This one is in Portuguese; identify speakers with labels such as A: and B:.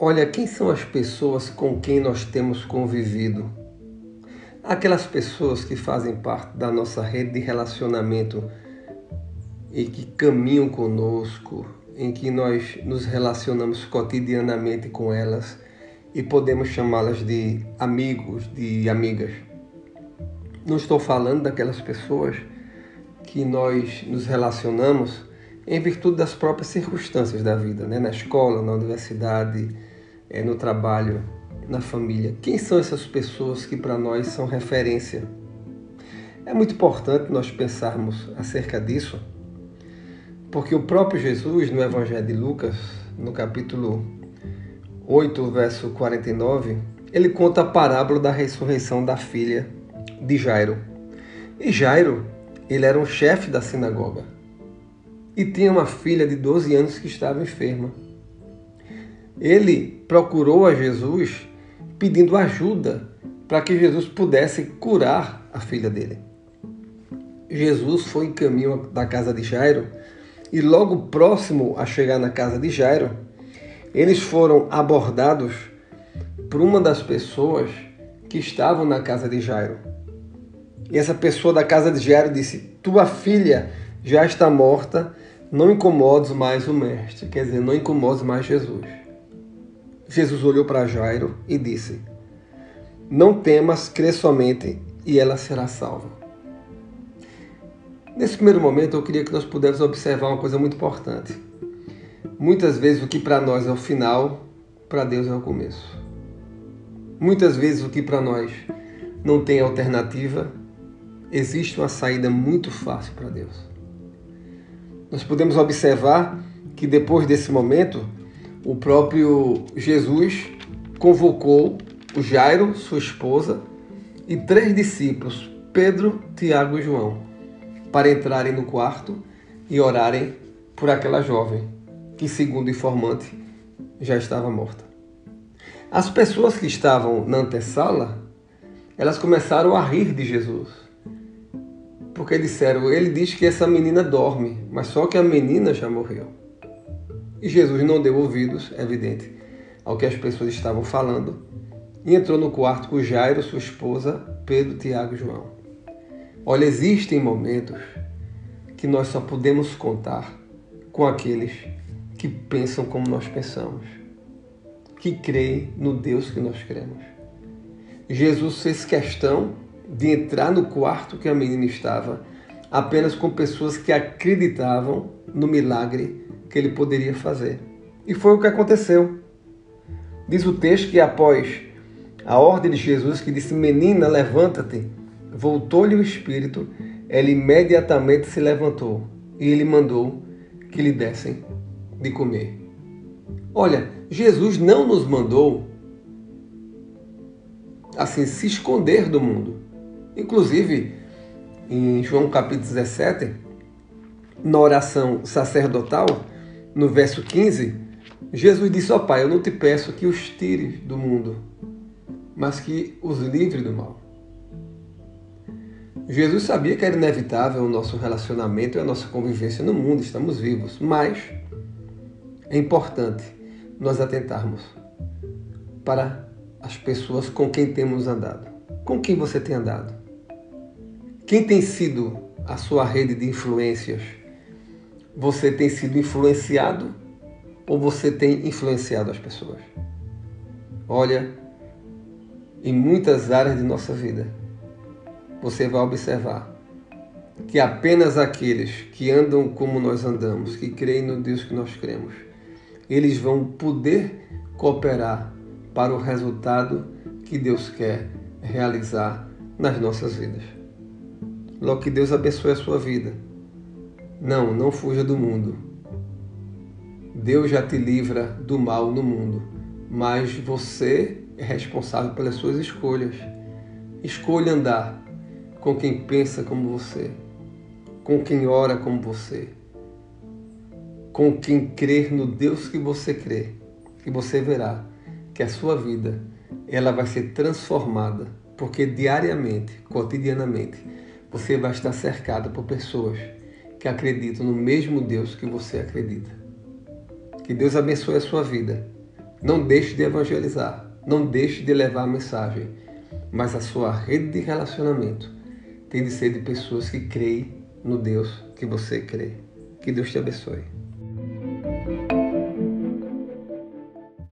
A: Olha, quem são as pessoas com quem nós temos convivido? Aquelas pessoas que fazem parte da nossa rede de relacionamento e que caminham conosco, em que nós nos relacionamos cotidianamente com elas e podemos chamá-las de amigos, de amigas. Não estou falando daquelas pessoas que nós nos relacionamos em virtude das próprias circunstâncias da vida, né? na escola, na universidade, é, no trabalho, na família. Quem são essas pessoas que para nós são referência? É muito importante nós pensarmos acerca disso, porque o próprio Jesus, no Evangelho de Lucas, no capítulo 8, verso 49, ele conta a parábola da ressurreição da filha de Jairo. E Jairo, ele era um chefe da sinagoga e tinha uma filha de 12 anos que estava enferma. Ele procurou a Jesus pedindo ajuda para que Jesus pudesse curar a filha dele. Jesus foi em caminho da casa de Jairo e logo próximo a chegar na casa de Jairo, eles foram abordados por uma das pessoas que estavam na casa de Jairo. E essa pessoa da casa de Jairo disse: Tua filha já está morta não incomodes mais o Mestre, quer dizer, não incomodes mais Jesus. Jesus olhou para Jairo e disse: Não temas, crê somente e ela será salva. Nesse primeiro momento, eu queria que nós pudéssemos observar uma coisa muito importante. Muitas vezes, o que para nós é o final, para Deus é o começo. Muitas vezes, o que para nós não tem alternativa, existe uma saída muito fácil para Deus nós podemos observar que depois desse momento, o próprio Jesus convocou o Jairo, sua esposa, e três discípulos, Pedro, Tiago e João, para entrarem no quarto e orarem por aquela jovem, que, segundo o informante, já estava morta. As pessoas que estavam na antessala, elas começaram a rir de Jesus porque disseram, ele diz que essa menina dorme, mas só que a menina já morreu. E Jesus não deu ouvidos, é evidente, ao que as pessoas estavam falando, e entrou no quarto com Jairo, sua esposa, Pedro, Tiago e João. Olha, existem momentos que nós só podemos contar com aqueles que pensam como nós pensamos, que creem no Deus que nós cremos. Jesus fez questão de entrar no quarto que a menina estava, apenas com pessoas que acreditavam no milagre que ele poderia fazer. E foi o que aconteceu. Diz o texto que após a ordem de Jesus que disse: Menina, levanta-te, voltou-lhe o espírito, ela imediatamente se levantou e ele mandou que lhe dessem de comer. Olha, Jesus não nos mandou assim se esconder do mundo. Inclusive, em João capítulo 17, na oração sacerdotal, no verso 15, Jesus disse: oh, Pai, eu não te peço que os tires do mundo, mas que os livre do mal. Jesus sabia que era inevitável o nosso relacionamento e a nossa convivência no mundo, estamos vivos, mas é importante nós atentarmos para as pessoas com quem temos andado. Com quem você tem andado? Quem tem sido a sua rede de influências? Você tem sido influenciado ou você tem influenciado as pessoas? Olha, em muitas áreas de nossa vida, você vai observar que apenas aqueles que andam como nós andamos, que creem no Deus que nós cremos, eles vão poder cooperar para o resultado que Deus quer realizar nas nossas vidas. Logo que Deus abençoe a sua vida. Não, não fuja do mundo. Deus já te livra do mal no mundo, mas você é responsável pelas suas escolhas. Escolha andar com quem pensa como você, com quem ora como você, com quem crer no Deus que você crê, e você verá que a sua vida ela vai ser transformada, porque diariamente, cotidianamente, você vai estar cercado por pessoas que acreditam no mesmo Deus que você acredita. Que Deus abençoe a sua vida. Não deixe de evangelizar, não deixe de levar a mensagem, mas a sua rede de relacionamento tem de ser de pessoas que creem no Deus que você crê. Que Deus te abençoe.